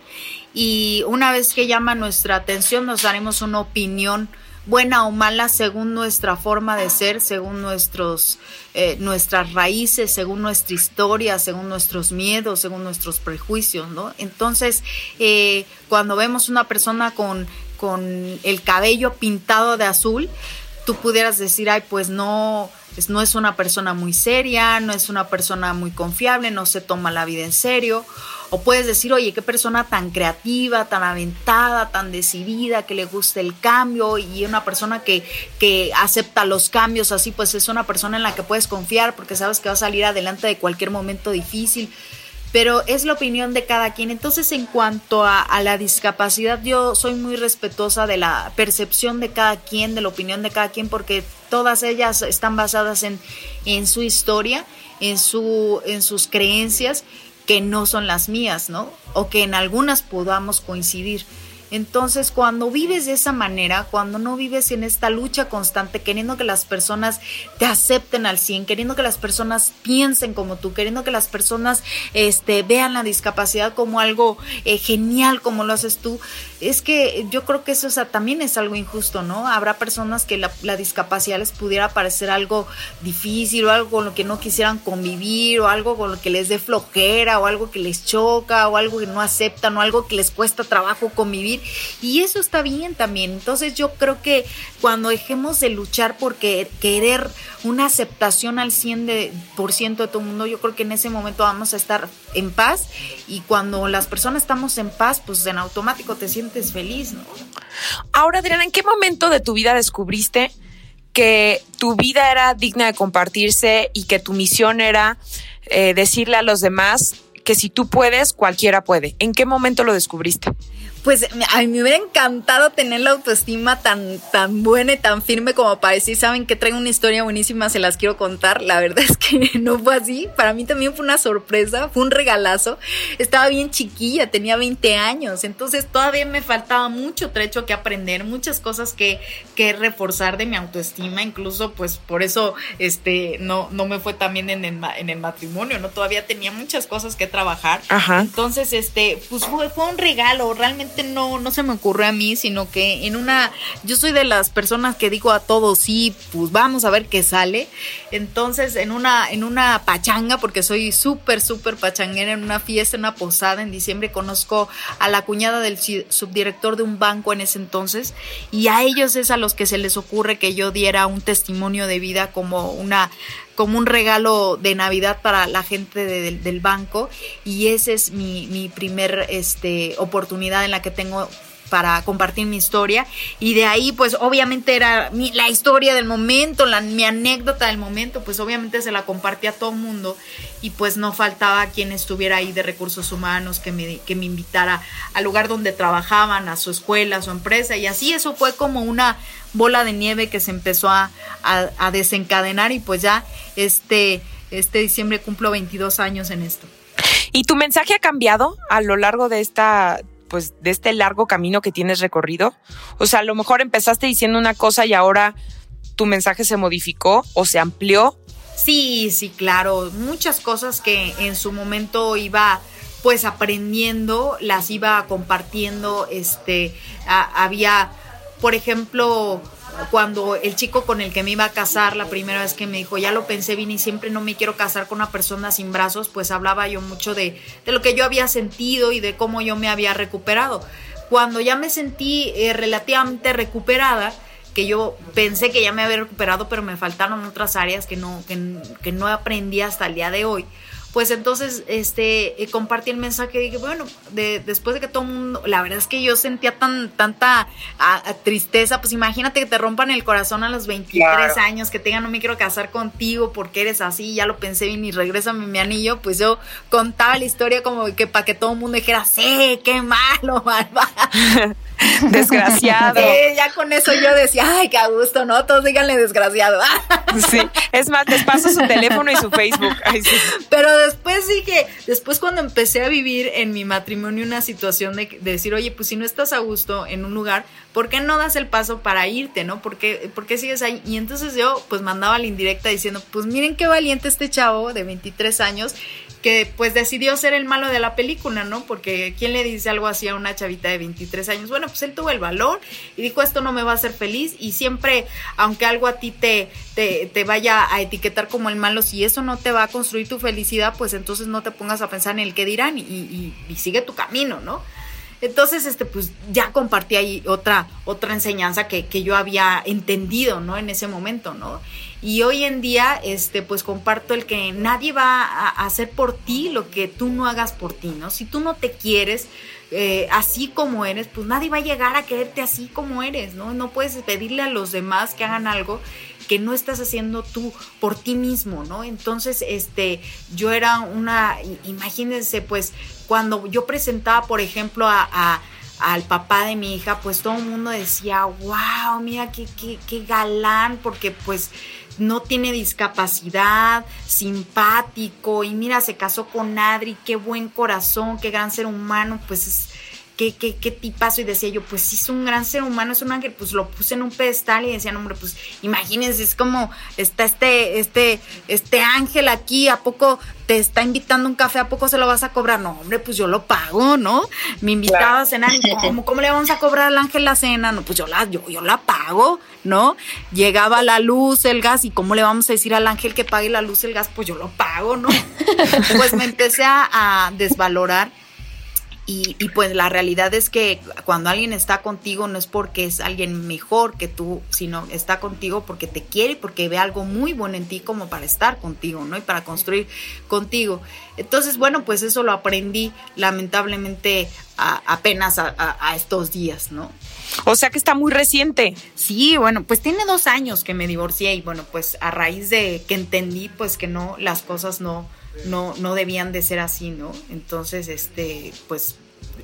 y una vez que llama nuestra atención nos daremos una opinión buena o mala según nuestra forma de ser, según nuestros, eh, nuestras raíces, según nuestra historia, según nuestros miedos, según nuestros prejuicios, ¿no? Entonces, eh, cuando vemos una persona con, con el cabello pintado de azul, tú pudieras decir, ay, pues no, no es una persona muy seria, no es una persona muy confiable, no se toma la vida en serio. O puedes decir, oye, qué persona tan creativa, tan aventada, tan decidida, que le gusta el cambio y una persona que, que acepta los cambios, así pues es una persona en la que puedes confiar porque sabes que va a salir adelante de cualquier momento difícil pero es la opinión de cada quien. Entonces, en cuanto a, la discapacidad, yo soy muy respetuosa de la percepción de cada quien, de la opinión de cada quien, porque todas ellas están basadas en, en su historia, en, su, en sus creencias, que no son las mías, ¿no? O que en algunas podamos coincidir. Entonces, cuando vives de esa manera, cuando no vives en esta lucha constante, queriendo que las personas te acepten al 100, queriendo que las personas piensen como tú, queriendo que las personas este, vean la discapacidad como algo eh, genial como lo haces tú, es que yo creo que eso también es algo injusto, ¿no? Habrá personas que la, discapacidad les pudiera parecer algo difícil o algo con lo que no quisieran convivir o algo con lo que les dé flojera o algo que les choca o algo que no aceptan o algo que les cuesta trabajo convivir y eso está bien también. Entonces yo creo que cuando dejemos de luchar por querer una aceptación al 100% de, por ciento de todo el mundo, yo creo que en ese momento vamos a estar en paz y cuando las personas estamos en paz, pues en automático te sientes feliz, ¿no? Ahora, Adriana, ¿en qué momento de tu vida descubriste que tu vida era digna de compartirse y que tu misión era eh, decirle a los demás que si tú puedes, cualquiera puede? ¿En qué momento lo descubriste? Pues a mí me hubiera encantado tener la autoestima tan, tan buena y tan firme como para decir, saben que traigo una historia buenísima, se las quiero contar. La verdad [laughs] es que no fue así. Para mí también fue una sorpresa, fue un regalazo. Estaba bien chiquilla, tenía 20 años, entonces todavía me faltaba mucho trecho que aprender, muchas cosas que, que reforzar de mi autoestima. Incluso, pues por eso este, no, no me fue también en el, en el matrimonio, ¿no? Todavía tenía muchas cosas que trabajar. Ajá. Entonces, este, pues fue, fue un regalo, realmente no, no se me ocurre a mí, sino que en una, yo soy de las personas que digo a todos, sí, pues vamos a ver qué sale. Entonces, en una, en una pachanga, porque soy súper, súper pachanguera, en una fiesta, en una posada en diciembre, conozco a la cuñada del subdirector de un banco en ese entonces, y a ellos es a los que se les ocurre que yo diera un testimonio de vida como una como un regalo de Navidad para la gente de, de, del banco. Y esa es mi, mi primer este, oportunidad en la que tengo para compartir mi historia. Y de ahí pues obviamente era la historia del momento, la, mi anécdota del momento, pues obviamente se la compartí a todo mundo. Y pues no faltaba quien estuviera ahí de recursos humanos que me, que me invitara al lugar donde trabajaban, a su escuela, a su empresa. Y así eso fue como una bola de nieve que se empezó a, a, a desencadenar. Y pues ya este, este diciembre cumplo 22 años en esto. ¿Y tu mensaje ha cambiado a lo largo de esta pues de este largo camino que tienes recorrido? O sea, a lo mejor empezaste diciendo una cosa y ahora tu mensaje se modificó o se amplió. Sí, sí, claro. Muchas cosas que en su momento iba pues aprendiendo, las iba compartiendo. Este, había, por ejemplo, cuando el chico con el que me iba a casar la primera vez que me dijo, ya lo pensé bien y siempre no me quiero casar con una persona sin brazos, pues hablaba yo mucho de, de lo que yo había sentido y de cómo yo me había recuperado. Cuando ya me sentí eh, relativamente recuperada, que yo pensé que ya me había recuperado, pero me faltaron otras áreas que no, que, que no aprendí hasta el día de hoy pues entonces este eh, compartí el mensaje y dije, bueno, de, después de que todo el mundo, la verdad es que yo sentía tan tanta tristeza, pues imagínate que te rompan el corazón a los 23 años, que te digan, no me quiero casar contigo porque eres así, ya lo pensé bien y regrésame mi anillo, pues yo contaba la historia como que para que todo el mundo dijera, sí, qué malo, [laughs] malvado. [laughs] Desgraciado. ya con eso yo decía, ay, qué a gusto, ¿no? Todos díganle desgraciado. [laughs] sí, es más, les paso su teléfono y su Facebook. Pero después dije, después cuando empecé a vivir en mi matrimonio una situación de, decir, oye, pues si no estás a gusto en un lugar, ¿por qué no das el paso para irte, no? ¿Por qué, ¿Por qué sigues ahí? Y entonces yo, pues mandaba la indirecta diciendo, pues miren qué valiente este chavo de 23 años pues decidió ser el malo de la película, ¿no? Porque ¿quién le dice algo así a una chavita de 23 años? Bueno, pues él tuvo el valor y dijo, esto no me va a hacer feliz y siempre, aunque algo a ti te, te, vaya a etiquetar como el malo, si eso no te va a construir tu felicidad, pues entonces no te pongas a pensar en el que dirán y, y sigue tu camino, ¿no? Entonces, este, pues ya compartí ahí otra, otra enseñanza que, que, yo había entendido, ¿no? En ese momento, ¿no? Y hoy en día, este, pues comparto el que nadie va a hacer por ti lo que tú no hagas por ti, ¿no? Si tú no te quieres eh, así como eres, pues nadie va a llegar a quererte así como eres, ¿no? No puedes pedirle a los demás que hagan algo que no estás haciendo tú por ti mismo, ¿no? Entonces, este, yo era una, imagínense, pues, cuando yo presentaba, por ejemplo, a, al papá de mi hija, pues todo el mundo decía, wow, mira qué, qué, qué galán, porque pues no tiene discapacidad, simpático, y mira, se casó con Adri, qué buen corazón, qué gran ser humano, pues es qué, qué, qué tipazo. Y decía yo, pues sí, es un gran ser humano, es un ángel. Pues lo puse en un pedestal y decían, hombre, pues imagínense, es como está este, este, este ángel aquí, ¿a poco te está invitando un café, ¿a poco se lo vas a cobrar? No, hombre, pues yo lo pago, ¿no? Me invitaba a cenar, ¿cómo, ¿cómo le vamos a cobrar al ángel la cena? No, pues yo la, yo, yo la pago, ¿no? Llegaba la luz, el gas, ¿y cómo le vamos a decir al ángel que pague la luz, el gas? Pues yo lo pago, ¿no? [laughs] pues me empecé a desvalorar y, pues la realidad es que cuando alguien está contigo no es porque es alguien mejor que tú, sino está contigo porque te quiere y porque ve algo muy bueno en ti como para estar contigo, ¿no? Y para construir contigo. Entonces, bueno, pues eso lo aprendí lamentablemente apenas a, a, estos días, ¿no? O sea que está muy reciente. Sí, bueno, pues tiene dos años que me divorcié y bueno, pues a raíz de que entendí pues que no, las cosas no, no, no debían de ser así, ¿no? Entonces, este, pues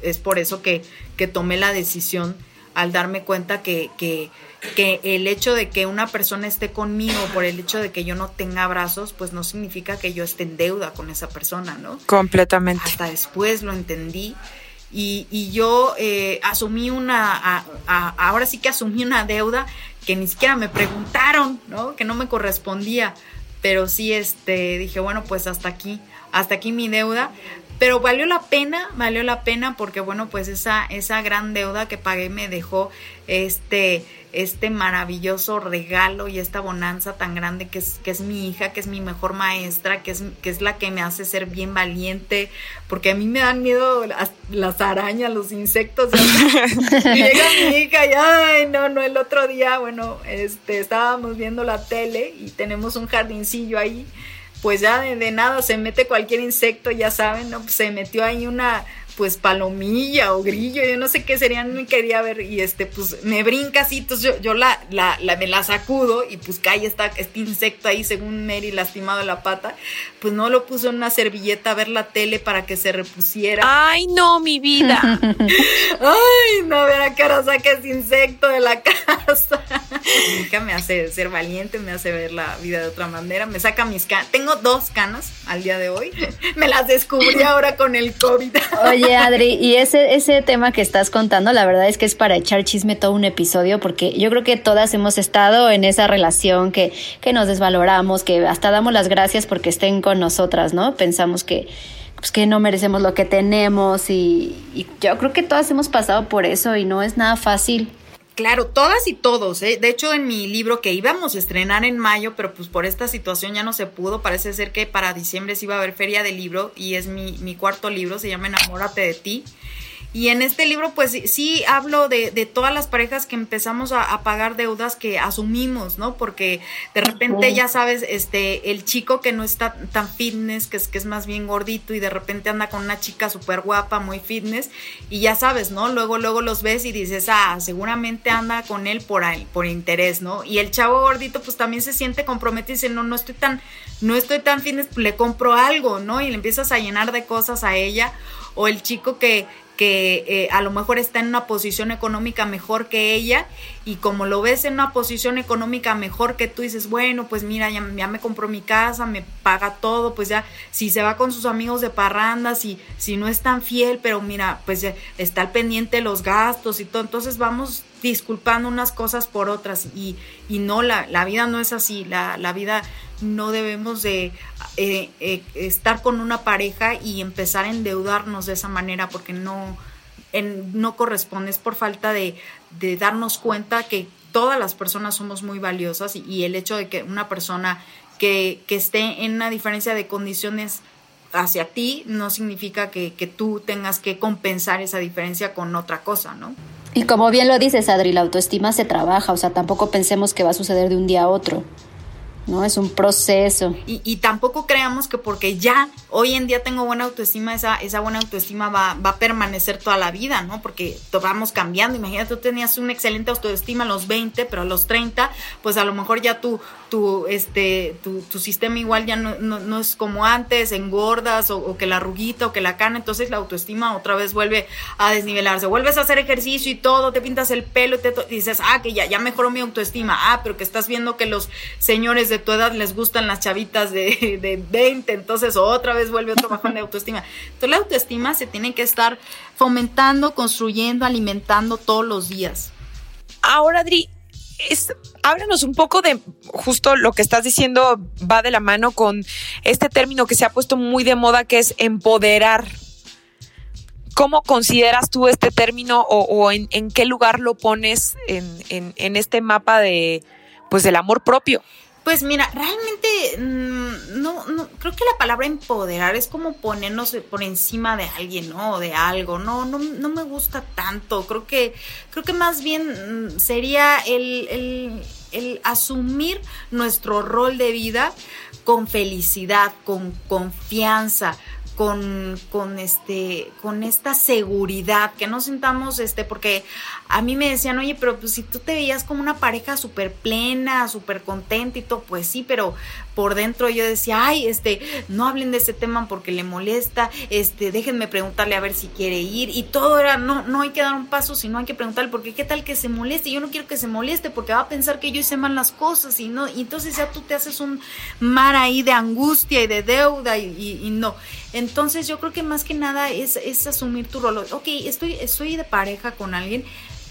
es por eso que, que tomé la decisión al darme cuenta que, que, que, el hecho de que una persona esté conmigo por el hecho de que yo no tenga brazos, pues no significa que yo esté en deuda con esa persona, ¿no? Completamente. Hasta después lo entendí. Y, y yo eh, asumí una, ahora sí que asumí una deuda que ni siquiera me preguntaron, ¿no? Que no me correspondía pero sí este dije, bueno, pues hasta aquí, hasta aquí mi deuda, pero valió la pena, valió la pena porque bueno, pues esa esa gran deuda que pagué me dejó este este maravilloso regalo y esta bonanza tan grande que es, que es mi hija, que es mi mejor maestra, que es, que es la que me hace ser bien valiente, porque a mí me dan miedo las, arañas, los insectos. [laughs] llega mi hija y, ay, no, no, el otro día, bueno, este, estábamos viendo la tele y tenemos un jardincillo ahí, pues ya de, nada se mete cualquier insecto, ya saben, ¿no? se metió ahí una pues palomilla o grillo, yo no sé qué serían, me quería ver y este, pues me brinca así, entonces yo, yo la, la, la, me la sacudo y pues cae esta, este insecto ahí según Mary lastimado en la pata, pues no lo puso en una servilleta a ver la tele para que se repusiera. Ay, no, mi vida. [laughs] Ay, no, verá que ahora saca ese insecto de la [laughs] casa. mi hija me hace ser valiente, me hace ver la vida de otra manera, me saca mis canas, tengo dos canas al día de hoy, [laughs] me las descubrí ahora con el COVID. Oye, Oye, Adri, y ese, ese tema que estás contando, la verdad es que es para echar chisme todo un episodio, porque yo creo que todas hemos estado en esa relación que, que nos desvaloramos, que hasta damos las gracias porque estén con nosotras, ¿no? Pensamos que, pues, que no merecemos lo que tenemos y, y yo creo que todas hemos pasado por eso y no es nada fácil. Claro, todas y todos. ¿eh? De hecho, en mi libro que íbamos a estrenar en mayo, pero pues por esta situación ya no se pudo, parece ser que para diciembre sí iba a haber feria de libro y es mi, mi cuarto libro, se llama Enamórate de ti. Y en este libro, pues sí, hablo de, de, todas las parejas que empezamos a, pagar deudas que asumimos, ¿no? Porque de repente, ya sabes, este, el chico que no está tan fitness, que es, que es más bien gordito y de repente anda con una chica súper guapa, muy fitness, y ya sabes, ¿no? Luego, luego los ves y dices, ah, seguramente anda con él por, ahí, por interés, ¿no? Y el chavo gordito, pues también se siente comprometido y dice, no, no estoy tan, no estoy tan fitness, le compro algo, ¿no? Y le empiezas a llenar de cosas a ella. O el chico que, que eh, a lo mejor está en una posición económica mejor que ella y como lo ves en una posición económica mejor que tú dices, bueno, pues mira, ya, me compró mi casa, me paga todo, pues ya si se va con sus amigos de parrandas si, si no es tan fiel, pero mira, pues está al pendiente de los gastos y todo, entonces vamos disculpando unas cosas por otras. Y, y no, la, la vida no es así, la, la vida no debemos de eh, eh, estar con una pareja y empezar a endeudarnos de esa manera porque no, no corresponde, es por falta de, darnos cuenta que todas las personas somos muy valiosas y, el hecho de que una persona que, esté en una diferencia de condiciones hacia ti no significa que, que, tú tengas que compensar esa diferencia con otra cosa, ¿no? Y como bien lo dices, Adri, la autoestima se trabaja, o sea, tampoco pensemos que va a suceder de un día a otro. ¿No? Es un proceso. Y, y, tampoco creamos que porque ya hoy en día tengo buena autoestima, esa, esa buena autoestima va, va a permanecer toda la vida, ¿no? Porque vamos cambiando. Imagínate, tú tenías una excelente autoestima a los 20, pero a los 30, pues a lo mejor ya tu, tu, este, tu, tu sistema igual ya no, no, es como antes, engordas o, que la ruguita o que la cana, entonces la autoestima otra vez vuelve a desnivelarse. Vuelves a hacer ejercicio y todo, te pintas el pelo y te dices, ah, que ya, ya mejoró mi autoestima. Ah, pero que estás viendo que los señores de tu edad les gustan las chavitas de, de 20, entonces otra vez vuelve otro bajón de autoestima. Entonces la autoestima se tiene que estar fomentando, construyendo, alimentando todos los días. Ahora, Adri, háblanos un poco de justo lo que estás diciendo va de la mano con este término que se ha puesto muy de moda que es empoderar. ¿Cómo consideras tú este término o, en, qué lugar lo pones en, en este mapa de pues del amor propio? Pues mira, realmente mm, no, no, creo que la palabra empoderar es como ponernos por encima de alguien, ¿no? O de algo. No, no, no me gusta tanto. Creo que, creo que más bien mm, sería el, el, el asumir nuestro rol de vida con felicidad, con confianza, con, con, este, con esta seguridad, que no sintamos, este, porque a mí me decían, oye, pero pues si tú te veías como una pareja súper plena, súper contenta y todo, pues sí, pero por dentro yo decía, ay, este, no hablen de ese tema porque le molesta, este, déjenme preguntarle a ver si quiere ir, y todo era, no, no hay que dar un paso, sino hay que preguntarle, porque qué tal que se moleste, yo no quiero que se moleste, porque va a pensar que yo hice mal las cosas, y no, y entonces ya tú te haces un mar ahí de angustia y de deuda, y, y, no. Entonces yo creo que más que nada es, es asumir tu rol. Ok, estoy, estoy de pareja con alguien,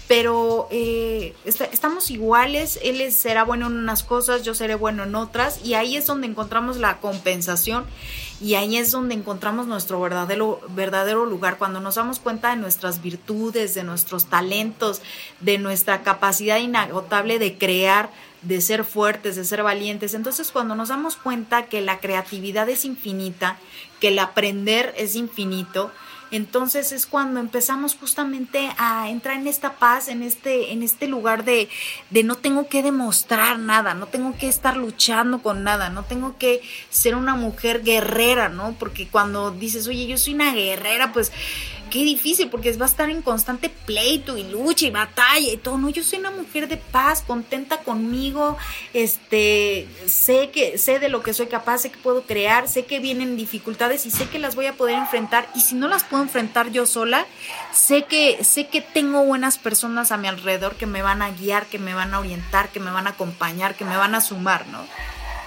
pero eh, estamos iguales, él será bueno en unas cosas, yo seré bueno en otras, y ahí es donde encontramos la compensación y ahí es donde encontramos nuestro verdadero, verdadero lugar, cuando nos damos cuenta de nuestras virtudes, de nuestros talentos, de nuestra capacidad inagotable de crear, de ser fuertes, de ser valientes. Entonces cuando nos damos cuenta que la creatividad es infinita, que el aprender es infinito, entonces es cuando empezamos justamente a entrar en esta paz, en este, en este lugar de, de no tengo que demostrar nada, no tengo que estar luchando con nada, no tengo que ser una mujer guerrera, ¿no? Porque cuando dices, oye, yo soy una guerrera, pues qué difícil, porque va a estar en constante pleito y lucha y batalla y todo. No, yo soy una mujer de paz, contenta conmigo, este, sé que, sé de lo que soy capaz, sé que puedo crear, sé que vienen dificultades y sé que las voy a poder enfrentar. Y si no las puedo enfrentar yo sola, sé que, sé que tengo buenas personas a mi alrededor que me van a guiar, que me van a orientar, que me van a acompañar, que me van a sumar, ¿no?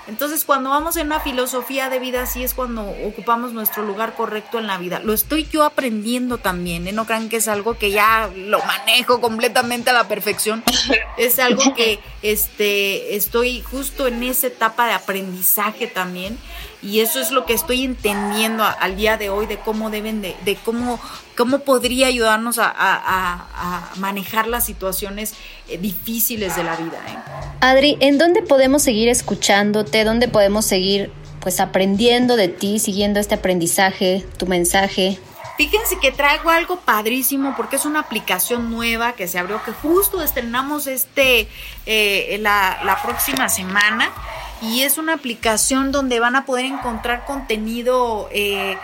Entonces, cuando vamos en una filosofía de vida así es cuando ocupamos nuestro lugar correcto en la vida. Lo estoy yo aprendiendo también, ¿eh? No crean que es algo que ya lo manejo completamente a la perfección. Es algo que este, estoy justo en esa etapa de aprendizaje también y eso es lo que estoy entendiendo al día de hoy de cómo deben de, de cómo, cómo podría ayudarnos a, a, manejar las situaciones eh, difíciles de la vida. ¿eh? Adri, ¿en dónde podemos seguir escuchándote? ¿Dónde podemos seguir pues aprendiendo de ti, siguiendo este aprendizaje, tu mensaje? Fíjense que traigo algo padrísimo porque es una aplicación nueva que se abrió, que justo estrenamos este eh, la, la próxima semana y es una aplicación donde van a poder encontrar contenido eh,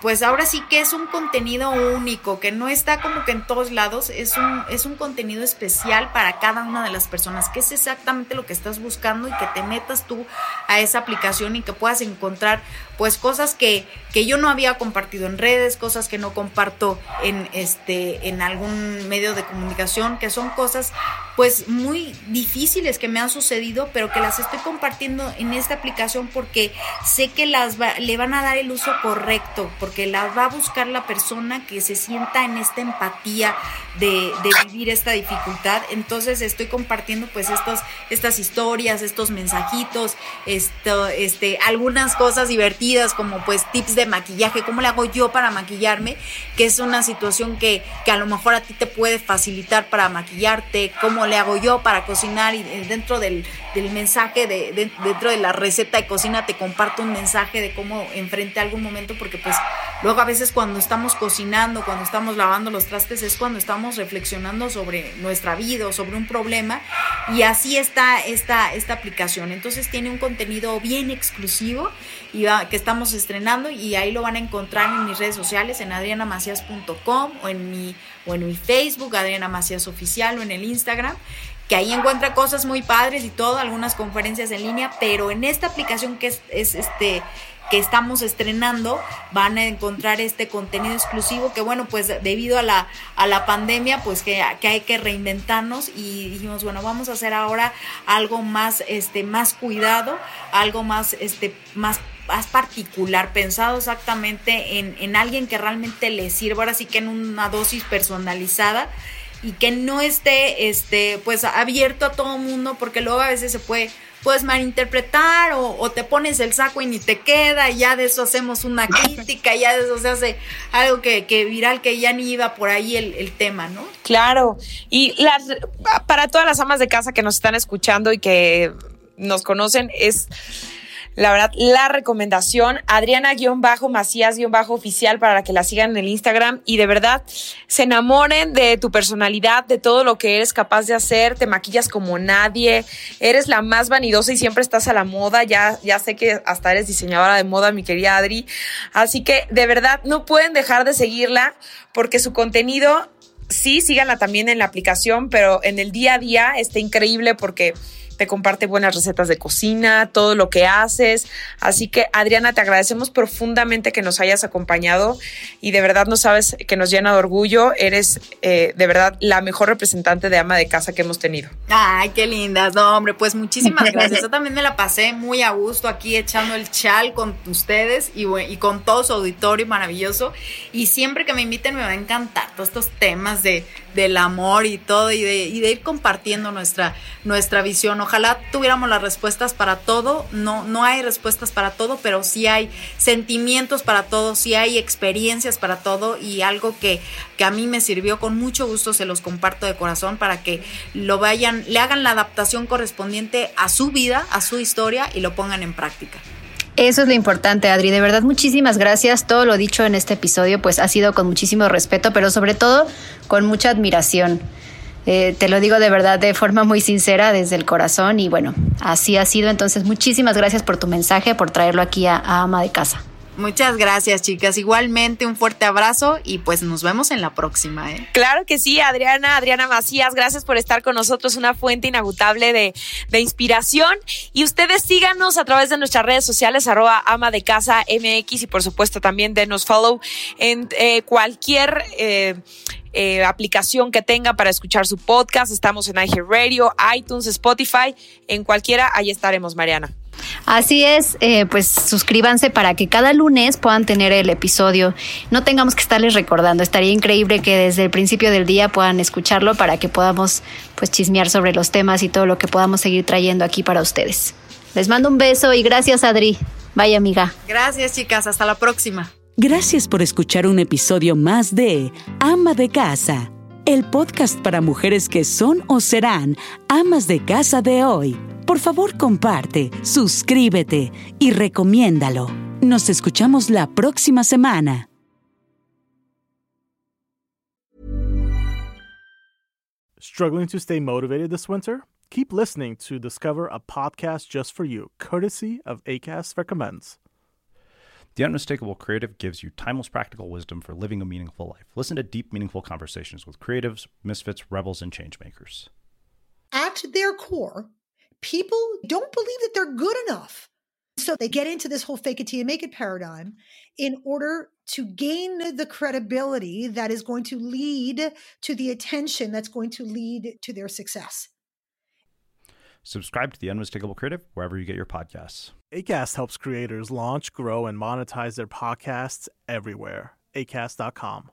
pues ahora sí que es un contenido único, que no está como que en todos lados, es un, es un contenido especial para cada una de las personas, que es exactamente lo que estás buscando y que te metas tú a esa aplicación y que puedas encontrar pues cosas que, que yo no había compartido en redes, cosas que no comparto en, este, en algún medio de comunicación, que son cosas pues muy difíciles que me han sucedido, pero que las estoy compartiendo en esta aplicación porque sé que las le van a dar el uso correcto, porque las va a buscar la persona que se sienta en esta empatía de, vivir esta dificultad. Entonces estoy compartiendo pues estos, estas historias, estos mensajitos, esto, este, algunas cosas divertidas como pues tips de maquillaje, cómo le hago yo para maquillarme, que es una situación que, que a lo mejor a ti te puede facilitar para maquillarte, cómo le hago yo para cocinar y dentro del, del mensaje, de, dentro de la receta de cocina te comparto un mensaje de cómo enfrenté algún momento, porque pues luego a veces cuando estamos cocinando, cuando estamos lavando los trastes, es cuando estamos reflexionando sobre nuestra vida o sobre un problema y así está esta, esta aplicación. Entonces tiene un contenido bien exclusivo que estamos estrenando y ahí lo van a encontrar en mis redes sociales, en adrianamacias.com o en mi en mi Facebook, Adriana Macías Oficial, o en el Instagram, que ahí encuentra cosas muy padres y todo, algunas conferencias en línea, pero en esta aplicación que es, este que estamos estrenando van a encontrar este contenido exclusivo que bueno pues debido a la a la pandemia pues que, que, hay que reinventarnos y dijimos bueno vamos a hacer ahora algo más este más cuidado algo más este más más particular, pensado exactamente en, en alguien que realmente le sirva, ahora sí que en una dosis personalizada y que no esté este pues abierto a todo mundo porque luego a veces se puede puedes malinterpretar o, te pones el saco y ni te queda y ya de eso hacemos una [laughs] crítica y ya de eso se hace algo que, que viral que ya ni iba por ahí el, el, tema, ¿no? Claro, y las, para todas las amas de casa que nos están escuchando y que nos conocen es la verdad, la recomendación, Adriana-Macías-oficial para que la sigan en el Instagram. Y de verdad se enamoren de tu personalidad, de todo lo que eres capaz de hacer, te maquillas como nadie, eres la más vanidosa y siempre estás a la moda, ya, ya sé que hasta eres diseñadora de moda, mi querida Adri, así que de verdad no pueden dejar de seguirla porque su contenido sí, síganla también en la aplicación, pero en el día a día está increíble porque te comparte buenas recetas de cocina, todo lo que haces. Así que Adriana, te agradecemos profundamente que nos hayas acompañado y de verdad no sabes que nos llena de orgullo. Eres eh, de verdad la mejor representante de ama de casa que hemos tenido. Ay, qué lindas, no, hombre, pues muchísimas [laughs] gracias. Yo también me la pasé muy a gusto aquí echando el chal con ustedes y, y con todo su auditorio maravilloso. Y siempre que me inviten me va a encantar todos estos temas de, del amor y todo y de, y de ir compartiendo nuestra, nuestra visión ojalá tuviéramos las respuestas para todo, no, no hay respuestas para todo, pero sí hay sentimientos para todo, sí hay experiencias para todo y algo que, que a mí me sirvió con mucho gusto, se los comparto de corazón para que lo vayan, le hagan la adaptación correspondiente a su vida, a su historia y lo pongan en práctica. Eso es lo importante, Adri. De verdad, muchísimas gracias. Todo lo dicho en este episodio, pues ha sido con muchísimo respeto, pero sobre todo con mucha admiración. Eh, te lo digo de verdad de forma muy sincera desde el corazón y bueno, así ha sido. Entonces, muchísimas gracias por tu mensaje, por traerlo aquí a, Ama de Casa. Muchas gracias, chicas. Igualmente, un fuerte abrazo y pues nos vemos en la próxima. ¿eh? Claro que sí, Adriana, Adriana Macías, gracias por estar con nosotros, una fuente inagotable de, de inspiración. Y ustedes síganos a través de nuestras redes sociales, arroba ama de casa MX y por supuesto también denos follow en eh, cualquier eh, eh, aplicación que tenga para escuchar su podcast. Estamos en iHeartRadio, iTunes, Spotify, en cualquiera, ahí estaremos, Mariana. Así es, eh, pues suscríbanse para que cada lunes puedan tener el episodio. No tengamos que estarles recordando. Estaría increíble que desde el principio del día puedan escucharlo para que podamos pues chismear sobre los temas y todo lo que podamos seguir trayendo aquí para ustedes. Les mando un beso y gracias Adri. Vaya amiga. Gracias chicas, hasta la próxima. Gracias por escuchar un episodio más de Ama de Casa, el podcast para mujeres que son o serán amas de casa de hoy. Por favor, comparte, suscríbete y recomiéndalo. Nos escuchamos la próxima semana. Struggling to stay motivated this winter? Keep listening to discover a podcast just for you, courtesy of ACAST Recommends. The Unmistakable Creative gives you timeless practical wisdom for living a meaningful life. Listen to deep, meaningful conversations with creatives, misfits, rebels, and changemakers. At their core, people don't believe that they're good enough. So they get into this whole fake it till you make it paradigm in order to gain the credibility that is going to lead to the attention that's going to lead to their success. Subscribe to The Unmistakable Creative wherever you get your podcasts. ACAST helps creators launch, grow, and monetize their podcasts everywhere. ACAST.com.